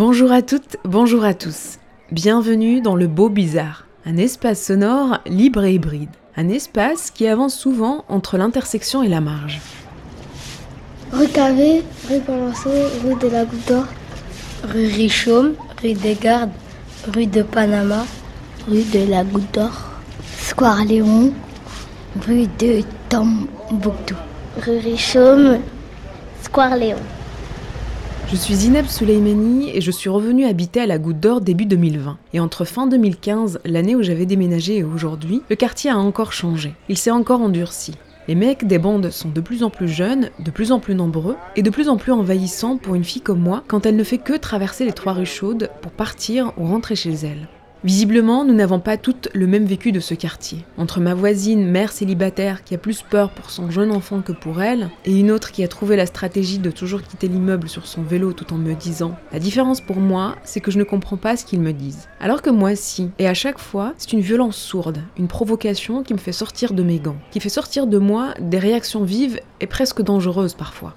Bonjour à toutes, bonjour à tous. Bienvenue dans le Beau Bizarre, un espace sonore libre et hybride. Un espace qui avance souvent entre l'intersection et la marge. Rue Cavé, rue Palanceau, rue de la Goutte d'Or, rue Richomme, rue des Gardes, rue de Panama, rue de la Goutte d'Or, Square Léon, rue de Tombouctou, rue Richomme, Square Léon. Je suis Zineb Souleimani et je suis revenue habiter à la Goutte d'Or début 2020. Et entre fin 2015, l'année où j'avais déménagé et aujourd'hui, le quartier a encore changé. Il s'est encore endurci. Les mecs des bandes sont de plus en plus jeunes, de plus en plus nombreux et de plus en plus envahissants pour une fille comme moi quand elle ne fait que traverser les trois rues chaudes pour partir ou rentrer chez elle. Visiblement, nous n'avons pas toutes le même vécu de ce quartier. Entre ma voisine, mère célibataire, qui a plus peur pour son jeune enfant que pour elle, et une autre qui a trouvé la stratégie de toujours quitter l'immeuble sur son vélo tout en me disant La différence pour moi, c'est que je ne comprends pas ce qu'ils me disent. Alors que moi, si. Et à chaque fois, c'est une violence sourde, une provocation qui me fait sortir de mes gants, qui fait sortir de moi des réactions vives et presque dangereuses parfois.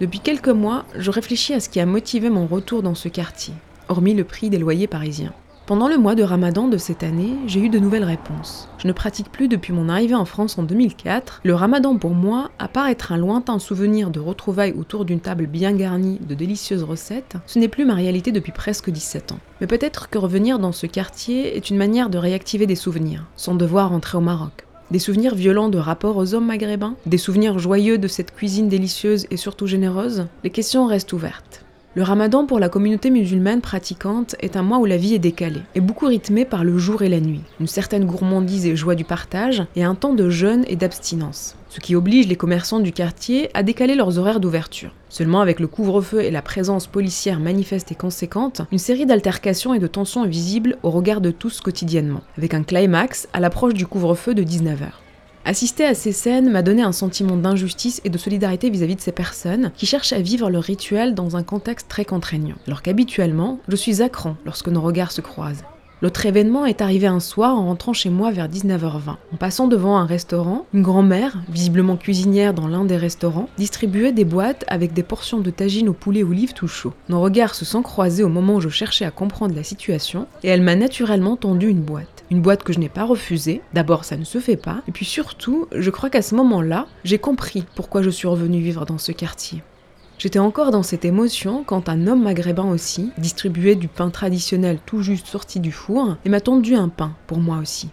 Depuis quelques mois, je réfléchis à ce qui a motivé mon retour dans ce quartier, hormis le prix des loyers parisiens. Pendant le mois de Ramadan de cette année, j'ai eu de nouvelles réponses. Je ne pratique plus depuis mon arrivée en France en 2004. Le Ramadan pour moi, à part être un lointain souvenir de retrouvailles autour d'une table bien garnie de délicieuses recettes, ce n'est plus ma réalité depuis presque 17 ans. Mais peut-être que revenir dans ce quartier est une manière de réactiver des souvenirs, sans devoir rentrer au Maroc. Des souvenirs violents de rapport aux hommes maghrébins Des souvenirs joyeux de cette cuisine délicieuse et surtout généreuse Les questions restent ouvertes. Le ramadan pour la communauté musulmane pratiquante est un mois où la vie est décalée, et beaucoup rythmée par le jour et la nuit, une certaine gourmandise et joie du partage, et un temps de jeûne et d'abstinence, ce qui oblige les commerçants du quartier à décaler leurs horaires d'ouverture. Seulement avec le couvre-feu et la présence policière manifeste et conséquente, une série d'altercations et de tensions est visible au regard de tous quotidiennement, avec un climax à l'approche du couvre-feu de 19h. Assister à ces scènes m'a donné un sentiment d'injustice et de solidarité vis-à-vis de ces personnes qui cherchent à vivre leur rituel dans un contexte très contraignant, alors qu'habituellement, je suis à lorsque nos regards se croisent. L'autre événement est arrivé un soir en rentrant chez moi vers 19h20. En passant devant un restaurant, une grand-mère, visiblement cuisinière dans l'un des restaurants, distribuait des boîtes avec des portions de tagine au poulet olive tout chaud. Nos regards se sont croisés au moment où je cherchais à comprendre la situation et elle m'a naturellement tendu une boîte. Une boîte que je n'ai pas refusée. D'abord, ça ne se fait pas. Et puis surtout, je crois qu'à ce moment-là, j'ai compris pourquoi je suis revenue vivre dans ce quartier. J'étais encore dans cette émotion quand un homme maghrébin aussi distribuait du pain traditionnel tout juste sorti du four et m'a tendu un pain pour moi aussi.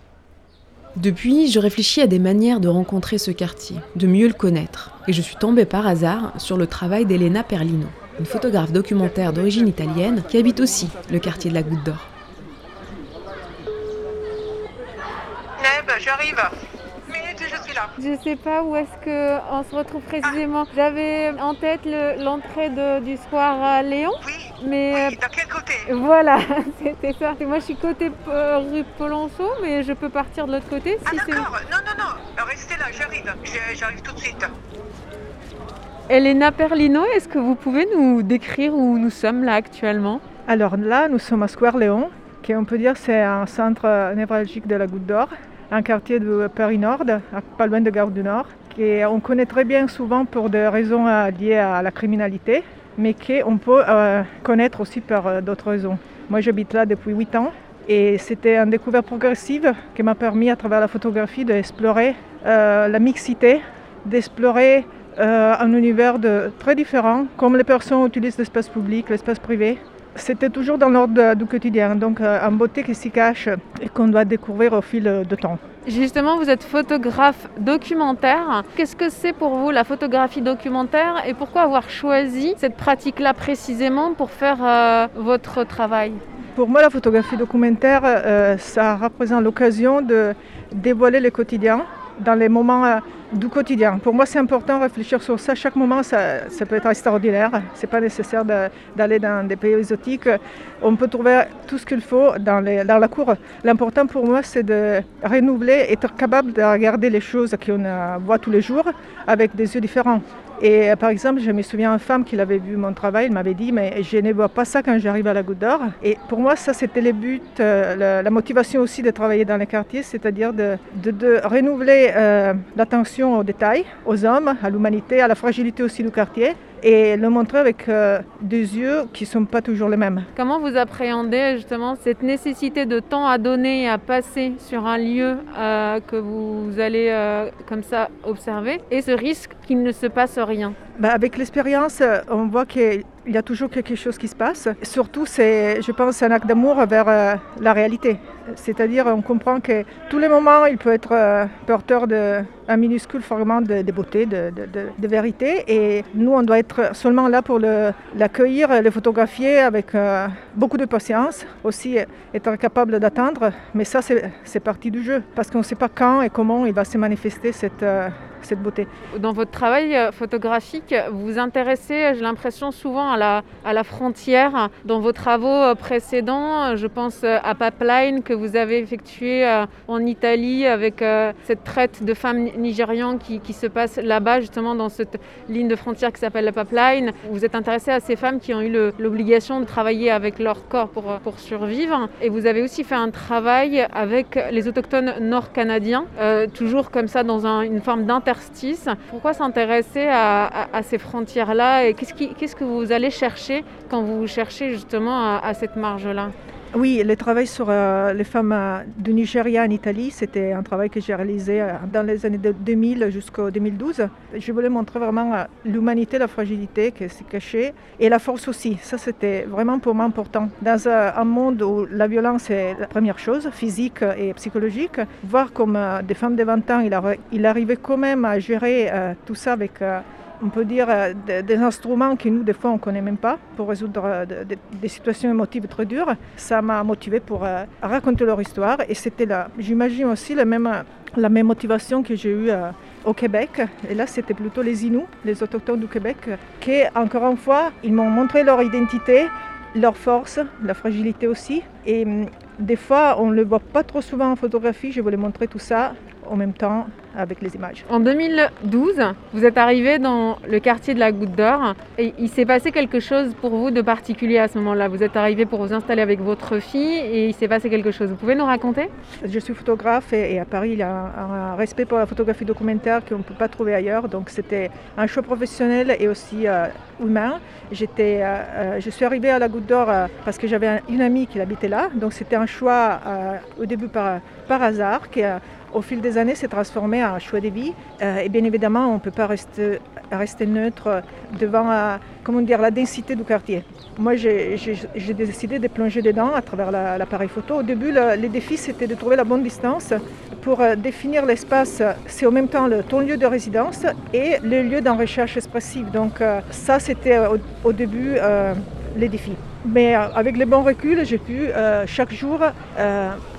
Depuis, je réfléchis à des manières de rencontrer ce quartier, de mieux le connaître, et je suis tombée par hasard sur le travail d'Elena Perlino, une photographe documentaire d'origine italienne qui habite aussi le quartier de la Goutte d'Or. Neb, j'arrive. Minute, je suis là. Je sais pas où est-ce que on se retrouve précisément. J'avais en tête le- l'entrée du square à Léon, Oui, mais oui, dans quel côté? euh, voilà, c'était ça. Et moi, je suis côté euh, rue Polonceau, mais je peux partir de l'autre côté Ah si c'est. d'accord, non, non, non, restez là, j'arrive. J'arrive tout de suite. Elena Perlino, est-ce que vous pouvez nous décrire où nous sommes là actuellement? Alors là, nous sommes à Square Léon, qui on peut dire c'est un centre névralgique de la Goutte d'Or, un quartier de Paris Nord, pas loin de Gare du Nord, qu'on connaît très bien souvent pour des raisons euh, liées à la criminalité, mais qu'on peut euh, connaître aussi pour euh, d'autres raisons. Moi j'habite là depuis 8 ans et c'était une découverte progressive qui m'a permis à travers la photographie d'explorer la mixité, d'explorer un univers très différent, comme les personnes utilisent l'espace public, l'espace privé. C'était toujours dans l'ordre du quotidien, donc euh, une beauté qui s'y cache et qu'on doit découvrir au fil euh, de temps. Justement, vous êtes photographe documentaire. Qu'est-ce que c'est pour vous la photographie documentaire et pourquoi avoir choisi cette pratique-là précisément pour faire euh, votre travail? Pour moi, la photographie documentaire, euh, ça représente l'occasion de dévoiler le quotidien dans les moments euh, du quotidien. Pour moi, c'est important de réfléchir sur ça. Chaque moment, ça, peut être extraordinaire. Ce n'est pas nécessaire d'aller dans des pays exotiques. On peut trouver tout ce qu'il faut dans, dans la cour. L'important pour moi, c'est de renouveler, être capable de regarder les choses qu'on voit tous les jours avec des yeux différents. Et euh, par exemple, je me souviens d'une femme qui avait vu mon travail, elle m'avait dit, mais je ne vois pas ça quand j'arrive à la Goutte d'Or. Et pour moi, ça, c'était le but, euh, la, motivation aussi de travailler dans les quartiers, c'est-à-dire de, de, renouveler euh, l'attention aux détails, aux hommes, à l'humanité, à la fragilité aussi du quartier et le montrer avec euh, des yeux qui ne sont pas toujours les mêmes. Comment vous appréhendez justement cette nécessité de temps à donner et à passer sur un lieu euh, que vous allez euh, comme ça observer et ce risque qu'il ne se passe rien? Bah, Avec l'expérience, on voit qu'il y a toujours quelque chose qui se passe. Surtout, c'est, je pense, un acte d'amour vers la réalité. C'est-à-dire, on comprend que tous les moments, il peut être porteur d'un minuscule fragment de, beauté, de, vérité. Et nous, on doit être seulement là pour l'accueillir, le, photographier avec euh, beaucoup de patience. Aussi, être capable d'attendre. Mais ça, c'est partie du jeu. Parce qu'on ne sait pas quand et comment il va se manifester cette, euh, cette beauté. Dans votre travail euh, photographique, vous vous intéressez, j'ai l'impression, souvent à la, frontière. Dans vos travaux euh, précédents, euh, je pense à Pipeline que vous avez effectué en Italie avec cette traite de femmes nigérianes qui, se passe là-bas, justement dans cette ligne de frontière qui s'appelle la Pipeline. Vous êtes intéressé à ces femmes qui ont eu l'obligation de travailler avec leur corps pour, pour survivre. Et vous avez aussi fait un travail avec les autochtones nord-canadiens, toujours comme ça dans une forme d'inter pourquoi s'intéresser à, ces frontières-là et qu'est-ce, que vous allez chercher quand vous cherchez justement à cette marge-là? Oui, le travail sur euh, les femmes euh, du Nigeria en Italie, c'était un travail que j'ai réalisé euh, dans les années 2000 jusqu'au 2012. Je voulais montrer vraiment l'humanité, la fragilité qui s'est cachée et la force aussi. Ça, c'était vraiment pour moi important. Dans un monde où la violence est la première chose, physique et psychologique, voir comme des femmes de 20 ans, il, arrivait quand même à gérer tout ça avec on peut dire, euh, des, instruments que nous, des fois, on ne connaît même pas pour résoudre euh, des situations émotives très dures. Ça m'a motivé pour euh, raconter leur histoire. Et c'était là, j'imagine aussi la même, la même motivation que j'ai eue au Québec. Et là, c'était plutôt les Inuits, les autochtones du Québec, qui, encore une fois, ils m'ont montré leur identité, leur force, la fragilité aussi. Et hum, des fois, on ne le voit pas trop souvent en photographie. Je voulais montrer tout ça en même temps avec les images. En 2012, vous êtes arrivé dans le quartier de la Goutte d'Or et il s'est passé quelque chose pour vous de particulier à ce moment-là. Vous êtes arrivé pour vous installer avec votre fille et il s'est passé quelque chose. Vous pouvez nous raconter? Je suis photographe et, à Paris, il y a un, respect pour la photographie documentaire qu'on ne peut pas trouver ailleurs. Donc c'était un choix professionnel et aussi euh, humain. J'étais, euh, euh, je suis arrivée à la Goutte d'Or parce que j'avais une amie qui habitait là. Donc c'était un choix au début par, par hasard qui a au fil des années, s'est transformé en choix de vie. Euh, et bien évidemment, on ne peut pas rester, neutre devant euh, comment dire, la densité du quartier. Moi, j'ai décidé de plonger dedans à travers l'appareil photo. Au début, le, le défi, c'était de trouver la bonne distance pour euh, définir l'espace. C'est en même temps le, ton lieu de résidence et le lieu d'en recherche expressive. Donc ça, c'était au, début les défis. Mais avec le bon recul, j'ai pu chaque jour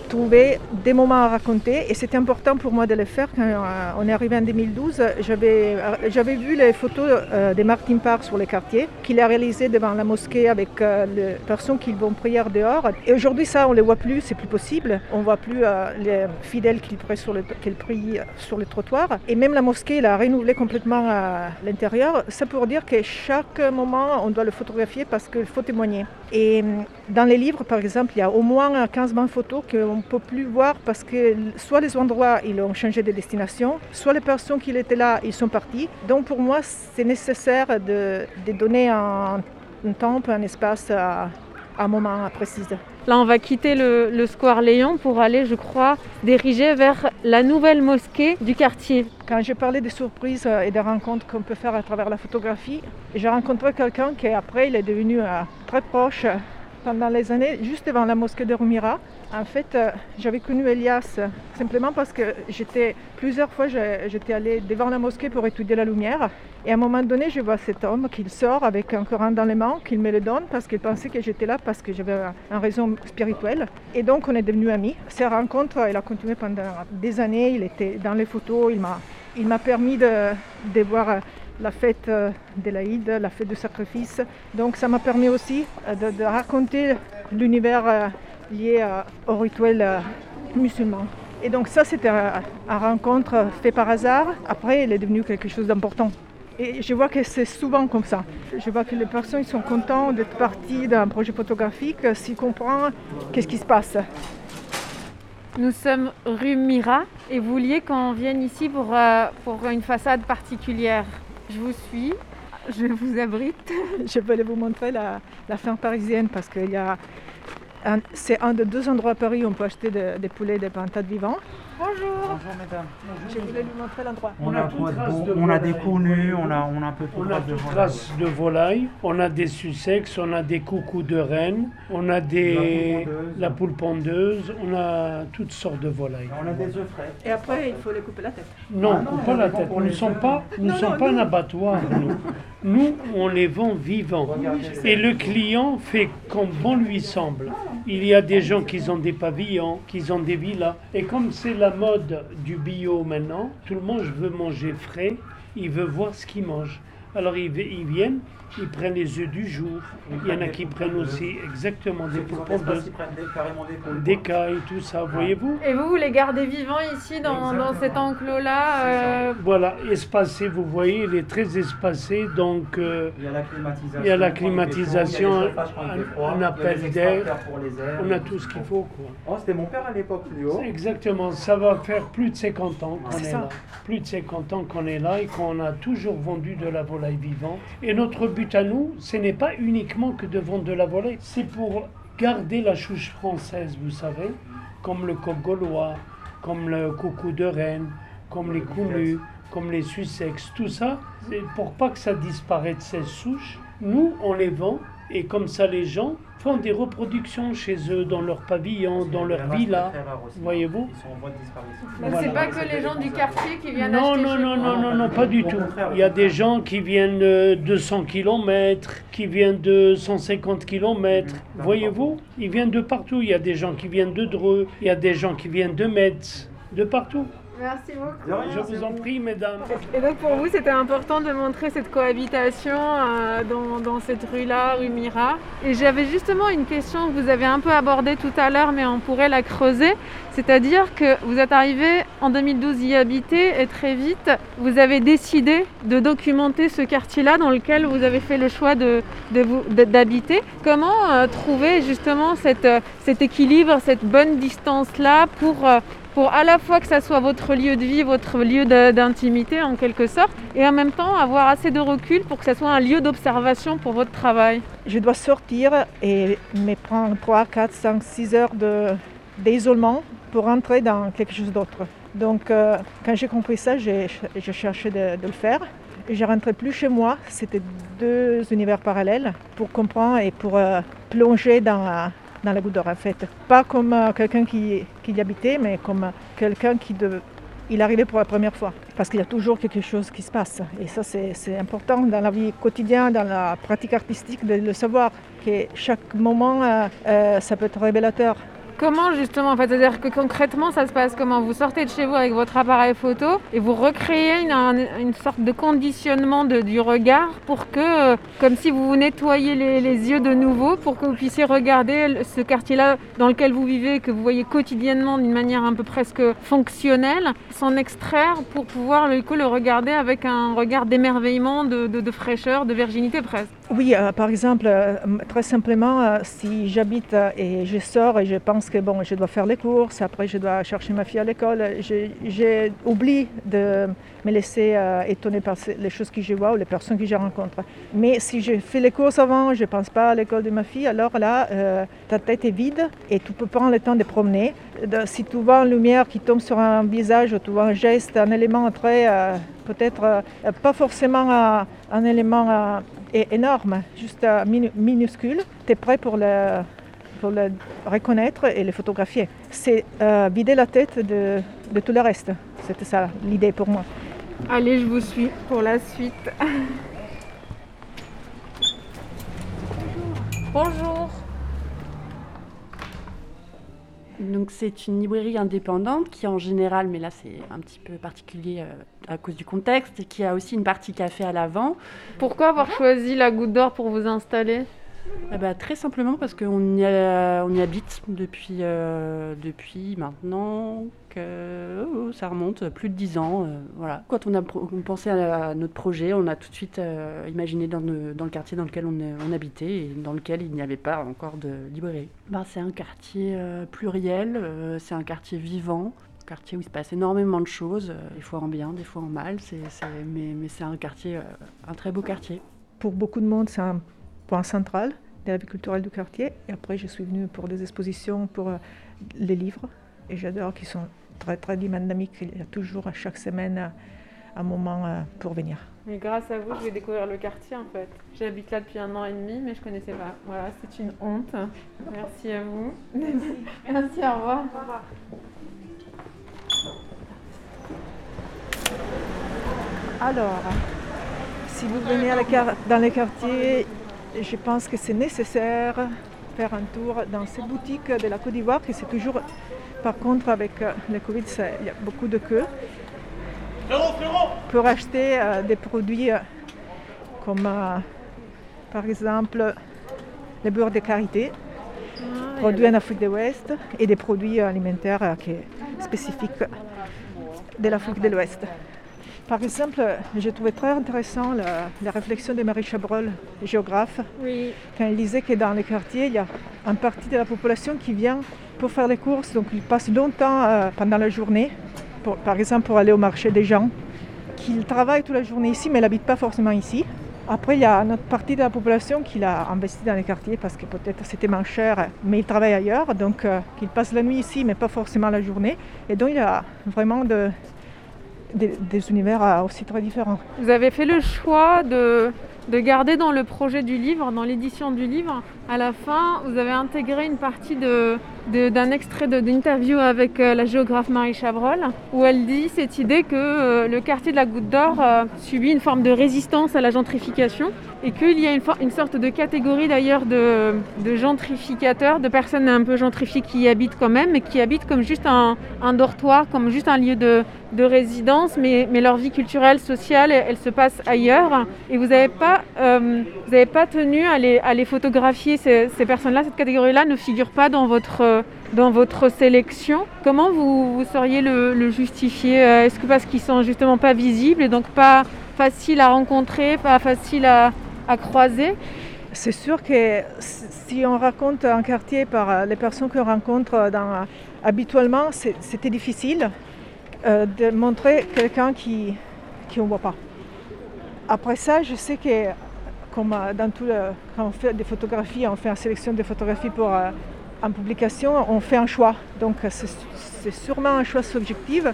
trouver des moments à raconter et c'était important pour moi de le faire quand euh, on est arrivé en 2012. J'avais, euh, j'avais vu les photos euh, de Martin Park sur les quartiers qu'il a réalisé devant la mosquée avec les personnes qui vont prier dehors. Et aujourd'hui, ça, on ne les voit plus, c'est plus possible. On ne voit plus les fidèles qui prient sur le, sur le trottoir. Et même la mosquée, elle a renouvelé complètement l'intérieur. C'est pour dire que chaque moment, on doit le photographier parce qu'il faut témoigner. Et dans les livres, par exemple, il y a au moins 15 000 photos qu'on ne peut plus voir parce que soit les endroits ils ont changé de destination, soit les personnes qui étaient là, ils sont partis. Donc pour moi, c'est nécessaire de, donner un, temps, un espace à, un moment précis. Là, on va quitter le, square Léon pour aller, je crois, diriger vers la nouvelle mosquée du quartier. Quand je parlais des surprises et des rencontres qu'on peut faire à travers la photographie, j'ai rencontré quelqu'un qui après il est devenu euh, très proche pendant les années, juste devant la mosquée de Rumira, en fait, euh, j'avais connu Elias simplement parce que j'étais plusieurs fois, j'étais allée devant la mosquée pour étudier la lumière. Et à un moment donné, je vois cet homme qui sort avec un Coran dans les mains, qu'il me le donne parce qu'il pensait que j'étais là parce que j'avais une raison spirituelle. Et donc, on est devenus amis. Cette rencontre, elle a continué pendant des années. Il était dans les photos. Il m'a, il m'a permis de, de voir la fête euh, de l'Aïd, la fête du sacrifice. Donc ça m'a permis aussi euh, de, raconter l'univers euh, lié au rituel musulman. Et donc ça, c'était une rencontre faite par hasard. Après, elle est devenue quelque chose d'important. Et je vois que c'est souvent comme ça. Je vois que les personnes sont contentes d'être parties d'un projet photographique s'ils comprennent qu'est-ce qui se passe. Nous sommes rue Mira et vous vouliez qu'on vienne ici pour, pour une façade particulière. Je vous suis, je vous abrite. je vais vous montrer la, la ferme parisienne parce a c'est un des deux endroits à Paris où on peut acheter des poulets et des pintades vivants. Bonjour. Bonjour mesdames. Je voulais lui montrer l'endroit. On, a, on a des conus, on a, on a un peu on a de traces de volaille, on a des sussex, on a des coucous de rennes, on a des la poule pondeuse, on a toutes sortes de volailles. On a des œufs frais. Et après, il faut les couper la tête. Non, ah pas la tête. Nous ne sommes pas, nous sommes pas un abattoir. Nous. nous, on les vend vivants. Et le client fait comme bon lui semble. Il y a des gens qui ont des pavillons, qui ont des villas. Et comme c'est la mode du bio maintenant, tout le monde veut manger frais, il veut voir ce qu'il mange. Alors ils, viennent, ils prennent les œufs du jour. Il y en a qui prennent aussi exactement des poupons de des cailles, tout ça, voyez-vous. Et vous, vous les gardez vivants ici dans, dans cet enclos-là euh, Voilà, espacé, vous voyez, il est très espacé, donc euh, il y a la climatisation, on appelle d'air, on a tout ce qu'il faut. Quoi. Oh, c'était mon père à l'époque, plus haut. Exactement, ça va faire plus de 50 ans qu'on est, est là. Plus de 50 ans qu'on est là et qu'on a toujours vendu de la volaille vivante. Et notre but à nous, ce n'est pas uniquement que de vendre de la volaille, c'est pour garder la chouche française, vous savez, comme le coq gaulois, comme le coucou de Rennes, comme les coulus, comme les sussex, tout ça, pour pas que ça disparaisse ces souches. Nous, on les vend et comme ça les gens font des reproductions chez eux, dans leur pavillon, dans leur villa. Voyez-vous Ils sont en voie de disparition. Voilà. C'est pas que les gens du quartier qui viennent non, acheter Non, chez non, non, non, non, pas du tout. Il y a des gens qui viennent de 100 km, qui viennent de 150 km. Voyez-vous Ils viennent de partout. Il y a des gens qui viennent de Dreux, il y a des gens qui viennent de Metz, de partout. Merci beaucoup. Je vous en prie, mesdames. Et donc pour vous, c'était important de montrer cette cohabitation euh, dans, dans, cette rue-là, rue Mira. Et j'avais justement une question que vous avez un peu abordée tout à l'heure, mais on pourrait la creuser. C'est-à-dire que vous êtes arrivé en 2012 y habiter et très vite, vous avez décidé de documenter ce quartier-là dans lequel vous avez fait le choix d'habiter. De, de Comment euh, trouver justement cette, cet équilibre, cette bonne distance-là pour... Euh, pour à la fois que ça soit votre lieu de vie, votre lieu d'intimité en quelque sorte, et en même temps avoir assez de recul pour que ça soit un lieu d'observation pour votre travail. Je dois sortir et me prendre 3, 4, 5, 6 heures d'isolement pour entrer dans quelque chose d'autre. Donc euh, quand j'ai compris ça, j'ai cherché de, le faire. Je rentrais plus chez moi, c'était deux univers parallèles pour comprendre et pour euh, plonger dans, dans la goutte d'or en fait. Pas comme euh, quelqu'un qui, y habitait, mais comme quelqu'un qui de, il arrivait pour la première fois. Parce qu'il y a toujours quelque chose qui se passe. Et ça, c'est important dans la vie quotidienne, dans la pratique artistique, de le savoir, que chaque moment, euh, euh, ça peut être révélateur. Comment justement, en fait, c'est-à-dire que concrètement, ça se passe comment Vous sortez de chez vous avec votre appareil photo et vous recréez une, sorte de conditionnement du regard pour que, comme si vous vous nettoyiez les, yeux de nouveau, pour que vous puissiez regarder ce quartier-là dans lequel vous vivez, que vous voyez quotidiennement d'une manière un peu presque fonctionnelle, s'en extraire pour pouvoir le, regarder avec un regard d'émerveillement, de, fraîcheur, de virginité presque. Oui, euh, par exemple, euh, très simplement, euh, si j'habite et je sors et je pense que bon, je dois faire les courses, après je dois chercher ma fille à l'école. J'ai oublié de me laisser étonner par les choses que je vois ou les personnes que je rencontre. Mais si je fais les courses avant, je ne pense pas à l'école de ma fille, alors là, ta tête est vide et tu peux prendre le temps de promener. Si tu vois une lumière qui tombe sur un visage, ou tu vois un geste, un élément très, peut-être pas forcément un élément est énorme, juste euh, minu- minuscule. Tu es prêt pour le, pour le reconnaître et le photographier. C'est euh, vider la tête de, de tout le reste. C'était ça l'idée pour moi. Allez, je vous suis pour la suite. Bonjour. Donc c'est une librairie indépendante qui en général, mais là c'est un petit peu particulier euh, à cause du contexte, qui a aussi une partie café à l'avant. Pourquoi avoir choisi la Goutte d'Or pour vous installer? Eh ben, très simplement parce qu'on y, a- on y habite depuis, euh, depuis maintenant que oh, ça remonte plus de 10 ans. euh, voilà. Quand on a on pensé à, à notre projet, on a tout de suite euh, imaginé dans, le- dans le quartier dans lequel on, habitait et dans lequel il n'y avait pas encore de librairie. Ben, c'est un quartier euh, pluriel, euh, c'est un quartier vivant. un quartier où il se passe énormément de choses, des fois en bien, des fois en mal, c'est, c'est- mais, mais c'est un quartier, un très beau quartier. Pour beaucoup de monde, c'est un point central de la vie culturelle du quartier. Et après, je suis venue pour des expositions, pour euh, les livres. Et j'adore qu'ils sont très, très dynamiques. Il y a toujours, à chaque semaine, un moment euh, pour venir. Mais grâce à vous, je vais découvrir le quartier en fait. J'habite là depuis un an et demi, mais je connaissais pas. Voilà, c'est une honte. Merci à vous. Merci, au revoir. Alors, si vous venez à la dans les quartiers, je pense que c'est nécessaire de faire un tour dans ces boutiques de la Côte d'Ivoire, que c'est toujours, par contre, avec euh, le Covid, il y a beaucoup de queues. Pour acheter euh, des produits euh, comme, euh, par exemple, le beurre de karité, produit en Afrique de l'Ouest, et des produits alimentaires euh, qui spécifiques de l'Afrique de l'Ouest. Par exemple, j'ai trouvé très intéressant la, la réflexion de Marie Chabrol, géographe, Oui. quand elle disait que dans les quartiers, il y a une partie de la population qui vient pour faire les courses, donc ils passent longtemps euh, pendant la journée, pour- par exemple pour aller au marché des gens, qu'ils travaillent toute la journée ici, mais n'habitent pas forcément ici. Après, il y a une autre partie de la population qui l'a investi dans les quartiers parce que peut-être c'était moins cher, mais ils travaillent ailleurs, donc euh, qu'ils passent la nuit ici, mais pas forcément la journée. Et donc il y a vraiment de- des, univers euh, aussi très différents. Vous avez fait le choix de, de garder dans le projet du livre, dans l'édition du livre, à la fin, vous avez intégré une partie de- de- d'un extrait d'interview avec euh, la géographe Marie Chabrol, où elle dit cette idée que euh, le quartier de la Goutte d'Or euh, subit une forme de résistance à la gentrification et qu'il y a une, une sorte de catégorie d'ailleurs de, de gentrificateurs, de personnes un peu gentrifiées qui y habitent quand même, mais qui habitent comme juste un, un dortoir, comme juste un lieu de, de résidence, mais, mais leur vie culturelle, sociale, elle, elle se passe ailleurs. Et vous n'avez pas, euh, vous n'avez pas tenu à les, photographier. Ces, personnes-là, cette catégorie-là ne figure pas dans votre, euh, dans votre sélection. Comment vous, vous sauriez le, justifier Euh, Est-ce que parce qu'ils sont justement pas visibles et donc pas faciles à rencontrer, pas faciles à, croiser? C'est sûr que si on raconte un quartier par les personnes qu'on rencontre habituellement, c'était difficile de montrer quelqu'un qui qui on voit pas. Après ça, je sais que comme euh, dans tout quand on fait des photographies, on fait une sélection de photographies pour euh, en publication, on fait un choix. Donc c'est sûrement un choix subjectif.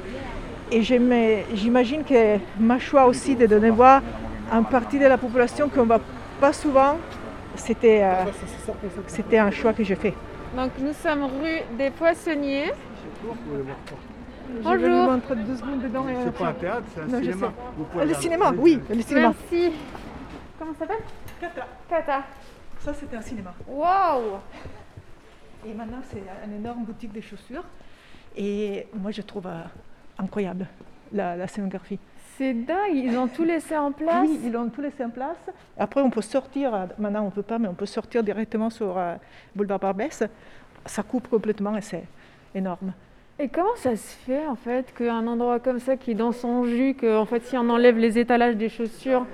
Et j'imagine que ma choix aussi de donner voix à une partie de la population qu'on ne voit pas souvent, euh, c'était un choix que j'ai fait. Donc nous sommes rue des Poissonniers. Je vais Bonjour. deux secondes dedans. et C'est pas un théâtre, c'est un Non, cinéma. Vous Ah, pouvez le cinéma, oui, le cinéma. Merci. Comment ça s'appelle? Kata. Kata. Ça, c'était un cinéma. Waouh Et maintenant, c'est une énorme boutique de chaussures. Et moi, je trouve euh, incroyable la, la scénographie. C'est dingue, ils ont tout laissé en place. Oui, ils ont tout laissé en place. Après, on peut sortir, euh, maintenant on ne peut pas, mais on peut sortir directement sur euh, Boulevard Barbès. Ça coupe complètement et c'est énorme. Et comment ça se fait en fait qu'un endroit comme ça qui est dans son jus, que en fait si on enlève les étalages des chaussures,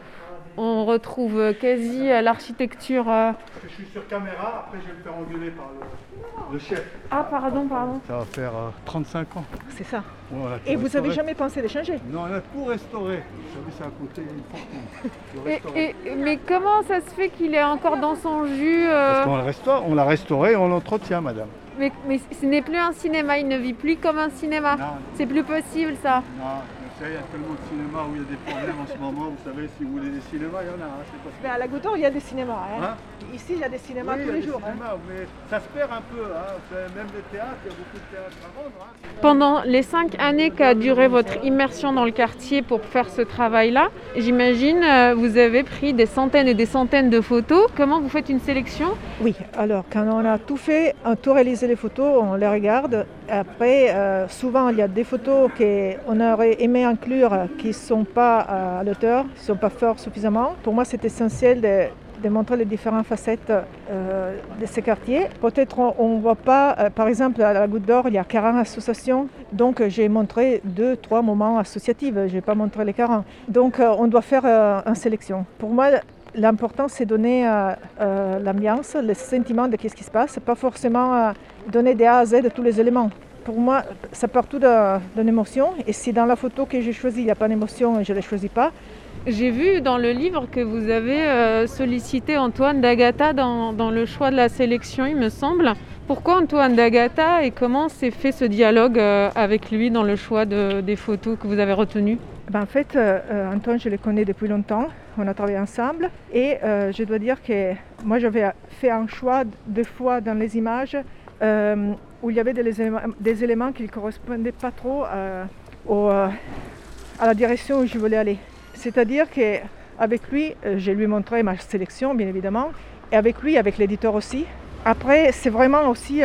on retrouve euh, quasi euh, l'architecture. euh, Je suis sur caméra, après je vais me faire engueuler par le, le chef. Ah pardon, pardon. Ça va faire euh, 35 ans. C'est ça. Voilà, Et vous avez restaurer. jamais pensé de changer? Non, on a tout restauré. Vous savez, ça a coûté une fortune. Et, et- mais comment ça se fait qu'il est encore dans son jus euh, Parce qu'on le restaure, on l'a restauré et on l'entretient, madame. Mais, mais ce n'est plus un cinéma, il ne vit plus comme un cinéma. C'est plus possible ça. Non, Il y a tellement de cinémas où il y a des problèmes en ce moment. Vous savez, si vous voulez des cinémas, il y en a. Hein, pas Mais à la Goutte d'Or, il y a des cinémas. Hein. Hein Ici, il y a des cinémas Oui, il y tous a les des jours. hein. cinémas, mais ça se perd un peu. Hein. C'est- Même les théâtres, il y a beaucoup de théâtres à vendre. hein. Pendant les cinq années qu'a duré votre immersion dans le quartier pour faire ce travail-là, j'imagine euh, vous avez pris des centaines et des centaines de photos. Comment vous faites une sélection? Oui, alors quand on a tout fait, on a tout réalisé les photos, on les regarde. Après, euh, souvent, il y a des photos qu'on aurait aimé inclure qui ne sont pas euh, à l'auteur, qui ne sont pas forts suffisamment. Pour moi, c'est essentiel de, montrer les différentes facettes euh, de ces quartiers. Peut-être on ne voit pas, par exemple, à la Goutte d'Or, il y a 40 associations. Donc, j'ai montré deux, trois moments associatifs. Je n'ai pas montré les 40. Donc, on doit faire une sélection. Pour moi, L'important, c'est donner euh, euh, l'ambiance, le sentiment de ce qui se passe, pas forcément euh, donner des A à Z de tous les éléments. Pour moi, ça part tout d'une émotion. Et si dans la photo que j'ai choisie, il n'y a pas d'émotion, je ne la choisis pas. J'ai vu dans le livre que vous avez sollicité Antoine D'Agata dans, le choix de la sélection, il me semble. Pourquoi Antoine D'Agata et comment s'est fait ce dialogue avec lui dans le choix de- des photos que vous avez retenues? Ben, en fait, euh, euh, Antoine, je le connais depuis longtemps. On a travaillé ensemble. Et euh, je dois dire que moi, j'avais fait un choix deux fois dans les images euh, où il y avait des éléments, qui ne correspondaient pas trop à la direction où je voulais aller. C'est-à-dire qu'avec lui, je lui ai montré ma sélection, bien évidemment, et avec lui, avec l'éditeur aussi. Après, c'est vraiment aussi,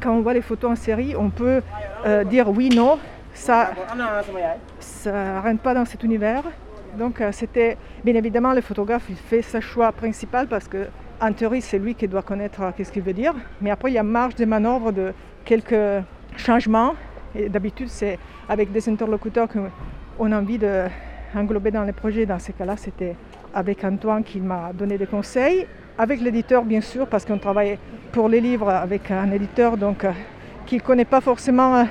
quand on voit les photos en série, on peut dire oui, non, ça ça rentre pas dans cet univers. Donc euh, c'était, bien évidemment, le photographe, il fait sa choix principal parce que en théorie, c'est lui qui doit connaître euh, qu'est-ce qu'il veut dire. Mais après, il y a marge de manœuvre de quelques changements. Et d'habitude, c'est avec des interlocuteurs qu'on a envie d'englober dans les projets. Dans ces cas-là, c'était avec Antoine qui m'a donné des conseils. Avec l'éditeur, bien sûr, parce qu'on travaille pour les livres avec un éditeur donc, euh, qui ne connaît pas forcément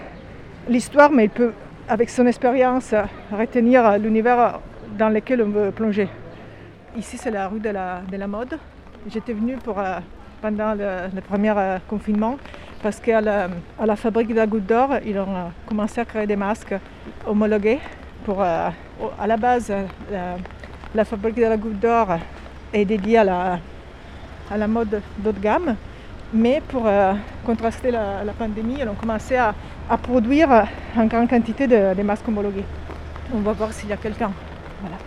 l'histoire, mais il peut, avec son expérience, retenir l'univers dans lequel on veut plonger. Ici, c'est la rue de la, de la mode. J'étais venue pour, euh, pendant le, premier euh, confinement parce qu'à la, à la fabrique de la Goutte d'Or, ils ont euh, commencé à créer des masques homologués. Pour, à la base, la, fabrique de la Goutte d'Or est dédiée à la, mode d'haut de gamme. Mais pour contraster la pandémie, ils ont commencé à, à produire en grande quantité de, des masques homologués. On va voir s'il y a quelqu'un. Voilà.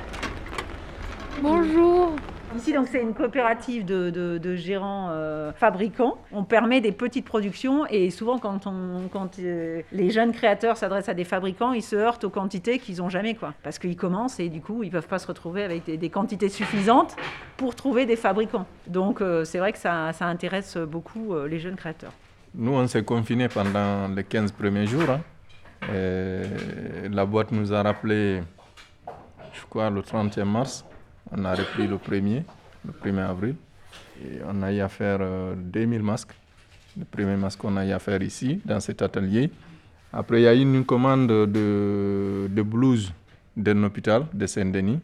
Bonjour. Ici, donc, c'est une coopérative de, de- de gérants euh, fabricants. On permet des petites productions et souvent, quand, on, quand euh, les jeunes créateurs s'adressent à des fabricants, ils se heurtent aux quantités qu'ils n'ont jamais. Quoi. Parce qu'ils commencent et du coup, ils ne peuvent pas se retrouver avec des, des quantités suffisantes pour trouver des fabricants. Donc, euh, c'est vrai que ça, ça intéresse beaucoup euh, les jeunes créateurs. Nous, on s'est confinés pendant les 15 premiers jours. hein. La boîte nous a rappelé, je crois, le 31 mars. On a repris le 1er, le 1er avril. Et on a eu à faire euh, 2000 masques. Le premier masque qu'on a eu à faire ici, dans cet atelier. Après, il y a eu une commande de, de d'un hôpital de Saint-Denis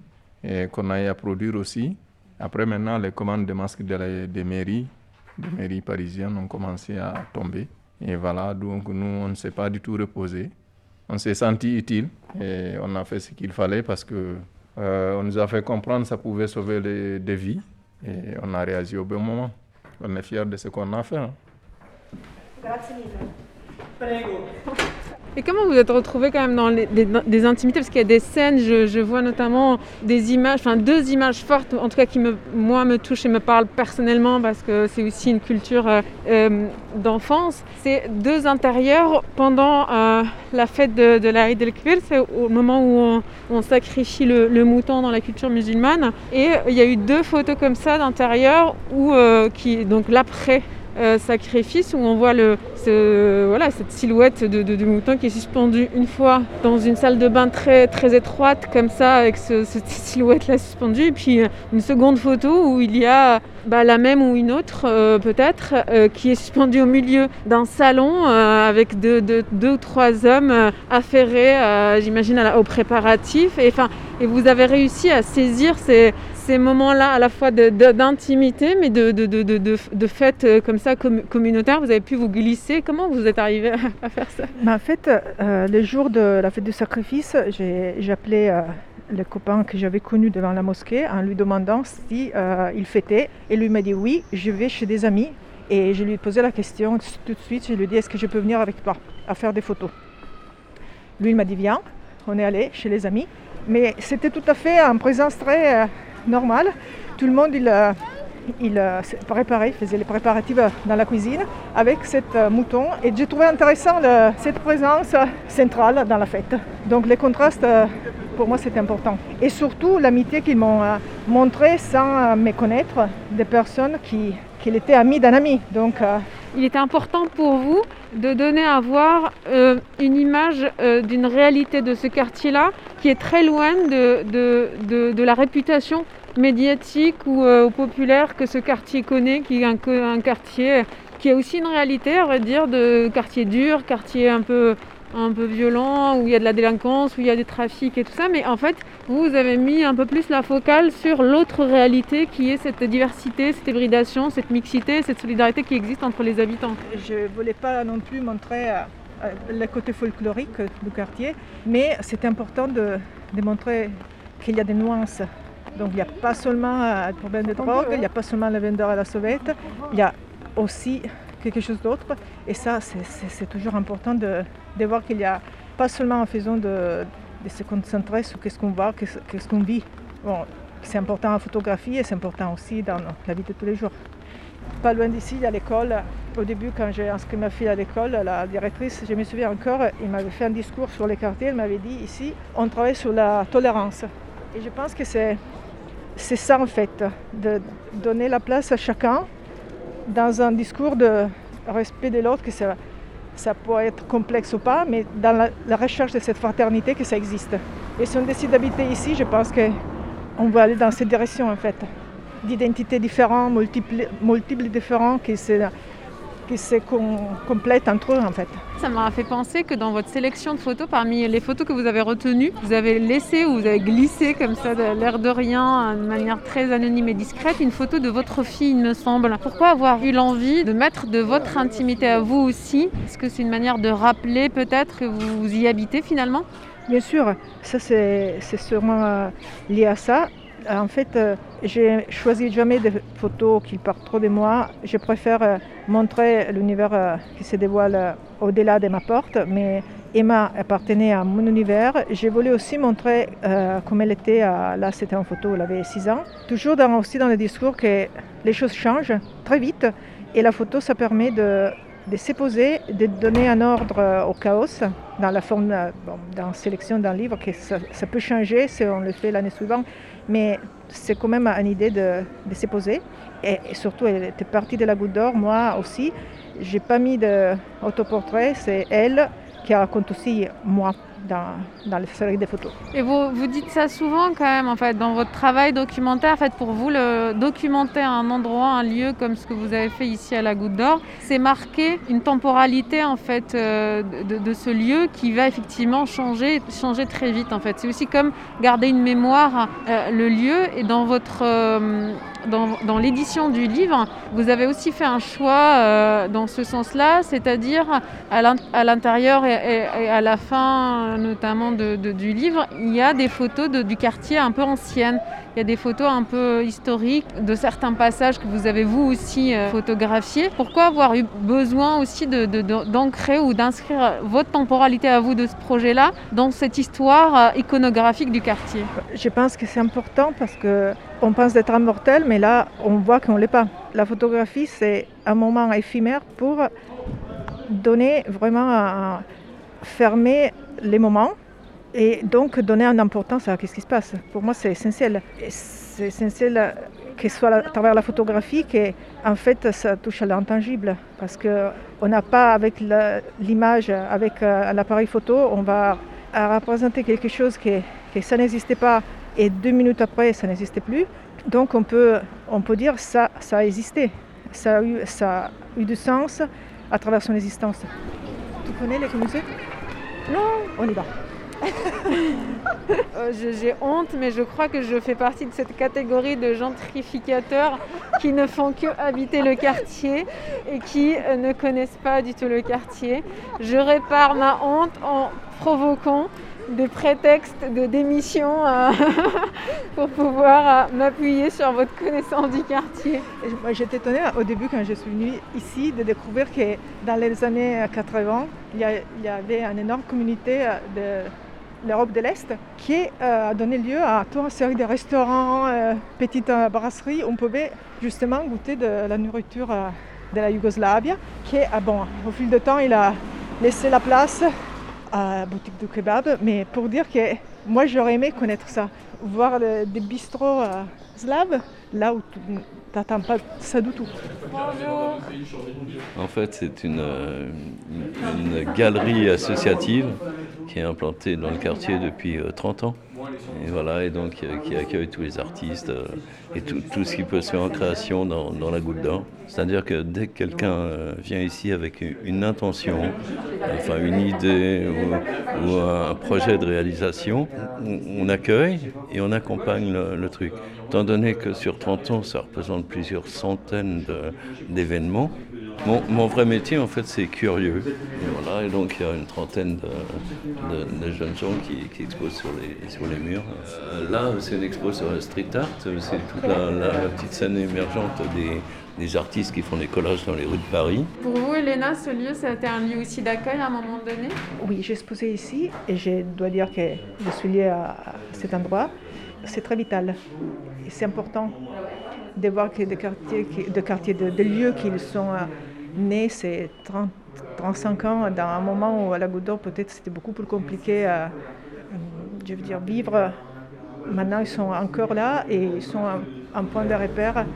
qu'on a eu à produire aussi. Après, maintenant, les commandes de masques de des mairies, des mairies parisiennes ont commencé à tomber. Et voilà, donc nous, on ne s'est pas du tout reposé. On s'est senti utile et on a fait ce qu'il fallait parce que euh, on nous a fait comprendre que ça pouvait sauver les- des vies et on a réagi au bon moment. On est fiers de ce qu'on a fait. hein. Et comment vous êtes retrouvé quand même dans les- des, intimités? Parce qu'il y a des scènes, je, vois notamment des images, enfin deux images fortes, en tout cas qui me, moi me touchent et me parlent personnellement parce que c'est aussi une culture euh, euh, d'enfance. C'est deux intérieurs pendant euh, la fête de, la Eid el-Kbir, c'est au moment où on, sacrifie le, mouton dans la culture musulmane. Et il y a eu deux photos comme ça d'intérieur donc l'après euh, sacrifice où on voit le, voilà, cette silhouette de, mouton qui est suspendue une fois dans une salle de bain très, très étroite comme ça avec ce- cette silhouette là suspendue. Et puis euh, une seconde photo où il y a bah, la même ou une autre euh, peut-être qui est suspendue au milieu d'un salon avec deux, ou trois hommes affairés j'imagine aux préparatifs et, et vous avez réussi à saisir ces, ces moments-là à la fois d'intimité, mais de, de, fête euh, comme ça communautaire, vous avez pu vous glisser. Comment vous êtes arrivé à, faire ça? En fait, euh, le jour de la fête du sacrifice, j'ai appelé euh, le copain que j'avais connu devant la mosquée en lui demandant si il fêtait. Et lui m'a dit oui, je vais chez des amis. Et je lui ai posé la question tout de suite. Je lui ai dit est-ce que je peux venir avec toi à faire des photos? Lui il m'a dit viens. On est allé chez les amis. Mais c'était tout à fait en présence très normal. Tout le monde, il, euh, il euh, préparait, faisait les préparatifs dans la cuisine avec euh, mouton. Et j'ai trouvé intéressant cette présence centrale dans la fête. Donc les contrastes, pour moi, c'est important. Et surtout l'amitié qu'ils m'ont montré sans me connaître, des personnes qui, qui étaient amis d'un ami. Il était important pour vous de donner à voir une image d'une réalité de ce quartier-là qui est très loin de, de, de, la réputation médiatique ou euh, populaire que ce quartier connaît, qui est un, quartier qui a aussi une réalité, à vrai dire, de quartier dur, quartier un peu, un peu violent, où il y a de la délinquance, où il y a des trafics et tout ça. Mais en fait, vous avez mis un peu plus la focale sur l'autre réalité qui est cette diversité, cette hybridation, cette mixité, cette solidarité qui existe entre les habitants. Je ne voulais pas non plus montrer euh, euh, le côté folklorique du quartier, mais c'est important de, montrer qu'il y a des nuances. Donc il n'y a pas seulement euh, le problème de drogue, il n'y a pas seulement le vendeur à la sauvette, il y a aussi quelque chose d'autre. Et ça, c'est toujours important de, voir qu'il n'y a pas seulement en faisant de, se concentrer sur ce qu'on voit, ce qu'on vit. Bon, c'est important en photographie et c'est important aussi dans la vie de tous les jours. Pas loin d'ici, à l'école, au début, quand j'ai inscrit ma fille à l'école, la directrice, je me souviens encore, il m'avait fait un discours sur les quartiers. Elle m'avait dit ici, on travaille sur la tolérance. Et je pense que c'est, c'est ça en fait, de donner la place à chacun dans un discours de respect de l'autre, que ça, ça pourrait être complexe ou pas, mais dans la, recherche de cette fraternité, que ça existe. Et si on décide d'habiter ici, je pense qu'on va aller dans cette direction en fait, d'identités différentes, multiples, multiples différentes, qui se qui se complètent entre eux en fait. Ça m'a fait penser que dans votre sélection de photos, parmi les photos que vous avez retenues, vous avez laissé ou vous avez glissé comme ça de l'air de rien, de manière très anonyme et discrète, une photo de votre fille, il me semble. Pourquoi avoir eu l'envie de mettre de votre intimité à vous aussi? Est-ce que c'est une manière de rappeler peut-être que vous y habitez finalement? Bien sûr, ça c'est sûrement euh, lié à ça. En fait, euh, j'ai choisi jamais des photos qui partent trop de moi. Je préfère euh, montrer l'univers euh, qui se dévoile au-delà de ma porte, mais Emma appartenait à mon univers. J'ai voulu aussi montrer comme elle était, là c'était en photo, elle avait 6 ans. Toujours dans, aussi dans le discours que les choses changent très vite et la photo ça permet de, de de donner un ordre au chaos dans la forme, dans la sélection d'un livre, que ça peut changer si on le fait l'année suivante mais c'est quand même une idée de, se poser. Et, surtout, elle était partie de la goutte d'or, moi aussi. J'ai pas mis d'autoportrait, c'est elle qui raconte aussi moi dans, dans la série des photos. Et vous, vous dites ça souvent quand même, en fait, dans votre travail documentaire, en fait, pour vous, le, documenter un endroit, un lieu comme ce que vous avez fait ici à la Goutte d'Or, c'est marquer une temporalité, en fait, euh, de, ce lieu qui va effectivement changer, changer très vite, en fait. C'est aussi comme garder une mémoire, euh, le lieu, et dans votre... Euh, dans, l'édition du livre, vous avez aussi fait un choix dans ce sens-là, c'est-à-dire à l'intérieur et, à la fin notamment du livre, il y a des photos du quartier un peu anciennes. Il y a des photos un peu historiques de certains passages que vous avez vous aussi euh, photographiés. Pourquoi avoir eu besoin aussi d'ancrer ou d'inscrire votre temporalité à vous de ce projet-là dans cette histoire euh, iconographique du quartier? Je pense que c'est important parce qu'on pense d'être immortel, mais là, on voit qu'on ne l'est pas. La photographie, c'est un moment éphémère pour donner vraiment un, fermer les moments et donc donner une importance à ce qui se passe. Pour moi, c'est essentiel. C'est essentiel que ce soit à travers la photographie que, en fait, ça touche à l'intangible. Parce qu'on n'a pas, avec l'image, avec euh, l'appareil photo, on va représenter quelque chose que, que ça n'existait pas et deux minutes après, ça n'existait plus. Donc, on peut, on peut dire ça, ça a existé. Ça a, eu, ça a eu du sens à travers son existence. Tu connais les musées non, on y va. Euh, J'ai honte, mais je crois que je fais partie de cette catégorie de gentrificateurs qui ne font que habiter le quartier et qui euh, ne connaissent pas du tout le quartier. Je répare ma honte en provoquant des prétextes de démission euh, pour pouvoir euh, m'appuyer sur votre connaissance du quartier. J'étais étonnée au début quand je suis venue ici de découvrir que dans les années 80, il y, a- il y avait une énorme communauté euh, de l'Europe de l'Est qui euh, a donné lieu à toute une série de restaurants, euh, petites euh, brasseries. On pouvait justement goûter de la nourriture euh, de la Yougoslavie qui, ah bon, au fil du temps, il a laissé la place à boutique de kebab. Mais pour dire que moi, j'aurais aimé connaître ça, voir le- des bistrots euh, slaves là où tu n'attends pas ça du tout. En fait, c'est une, euh, une- une galerie associative qui est implantée dans le quartier depuis euh, 30 ans. Et voilà, et donc euh, qui accueille tous les artistes euh, et tout, tout ce qui peut se faire en création dans, dans la Goutte d'Or. C'est-à-dire que dès que quelqu'un euh, vient ici avec une- intention, enfin une idée ou, un projet de réalisation, on, accueille et on accompagne le, le truc. Étant donné que sur 30 ans, ça représente plusieurs centaines d'événements, mon, mon vrai métier, en fait, c'est curieux. Et voilà, et donc il y a une trentaine de, de- de jeunes gens qui, qui exposent sur les, sur les murs. Euh, Là, c'est une expo sur le street art, c'est toute la, la petite scène émergente des, des artistes qui font des collages dans les rues de Paris. Pour vous, Elena, ce lieu, ça a été un lieu aussi d'accueil à un moment donné? Oui, j'ai exposé ici et je dois dire que je suis liée à cet endroit. C'est très vital. Et c'est important de voir que des quartiers, qui- de, quartiers de, lieux qui sont nés, c'est 30, 35 ans, dans un moment où à la Goutte d'Or, peut-être c'était beaucoup plus compliqué à, je veux dire, vivre. Maintenant, ils sont encore là et ils sont un, un point de repère.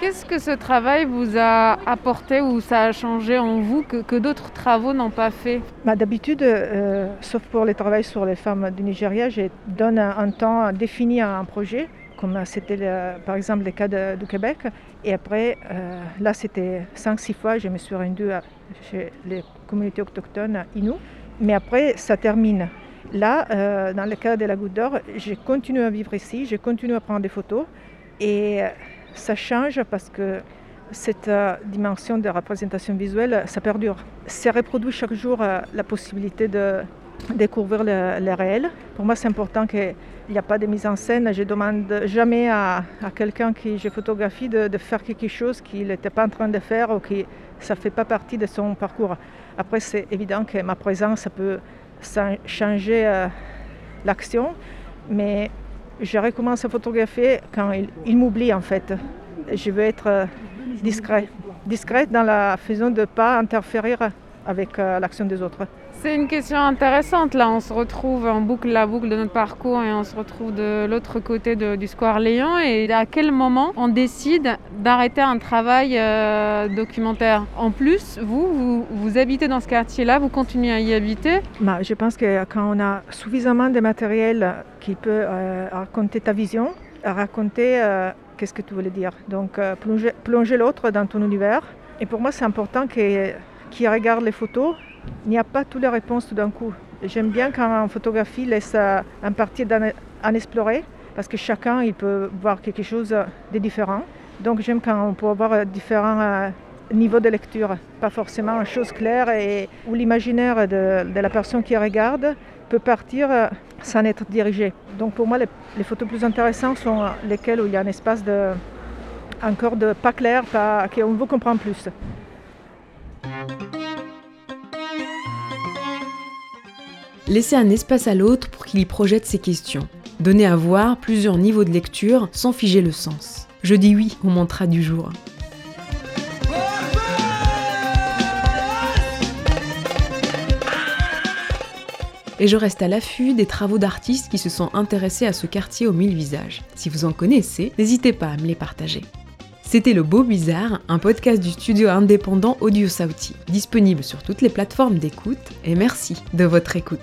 Qu'est-ce que ce travail vous a apporté ou ça a changé en vous que, que d'autres travaux n'ont pas fait? Bah, D'habitude, euh, sauf pour le travail sur les femmes du Nigeria, je donne un, un temps défini à un projet, comme c'était par exemple le cas du Québec. Et après, euh, là, c'était 5-6 fois, je me suis rendue chez les communautés autochtones Inuit. Mais après, ça termine. Là, euh, dans le cas de la Goutte d'Or, je continue à vivre ici, je continue à prendre des photos. Et euh, ça change parce que cette dimension de représentation visuelle, ça perdure. Ça reproduit chaque jour la possibilité de découvrir le, réel. Pour moi, c'est important qu'il n'y a pas de mise en scène. Je demande jamais à, quelqu'un qui je photographie de, faire quelque chose qu'il n'était pas en train de faire ou que ça ne fait pas partie de son parcours. Après, c'est évident que ma présence, peut changer euh, l'action, mais je recommence à photographier quand il, il m'oublie en fait. Je veux être euh, discret, discrète dans la façon de ne pas interférer avec euh, l'action des autres. C'est une question intéressante. Là, on se retrouve en boucle la boucle de notre parcours et on se retrouve de l'autre côté du square Léon. Et à quel moment on décide d'arrêter un travail euh, documentaire? En plus, vous, vous, habitez dans ce quartier-là, vous continuez à y habiter? Bah, je pense que quand on a suffisamment de matériel qui peut euh, raconter ta vision, raconter euh, qu'est-ce que tu voulais dire? Donc plonger, plonger l'autre dans ton univers. Et pour moi, c'est important que qui regarde les photos, il n'y a pas toutes les réponses tout d'un coup. J'aime bien quand une photographie laisse euh, un parti en explorer, parce que chacun peut voir quelque chose de différent. Donc j'aime quand on peut avoir euh, différents euh, niveaux de lecture, pas forcément une chose claire et où l'imaginaire de, la personne qui regarde peut partir sans être dirigé. Donc pour moi, les, photos plus intéressantes sont lesquelles où il y a un espace encore de pas clair, pas, qu'on veut comprendre plus. Laisser un espace à l'autre pour qu'il y projette ses questions. Donner à voir plusieurs niveaux de lecture sans figer le sens. Je dis oui au mantra du jour. Et je reste à l'affût des travaux d'artistes qui se sont intéressés à ce quartier aux mille visages. Si vous en connaissez, n'hésitez pas à me les partager. C'était Le Beau Bizarre, un podcast du studio indépendant Audio Sauti, disponible sur toutes les plateformes d'écoute, et merci de votre écoute.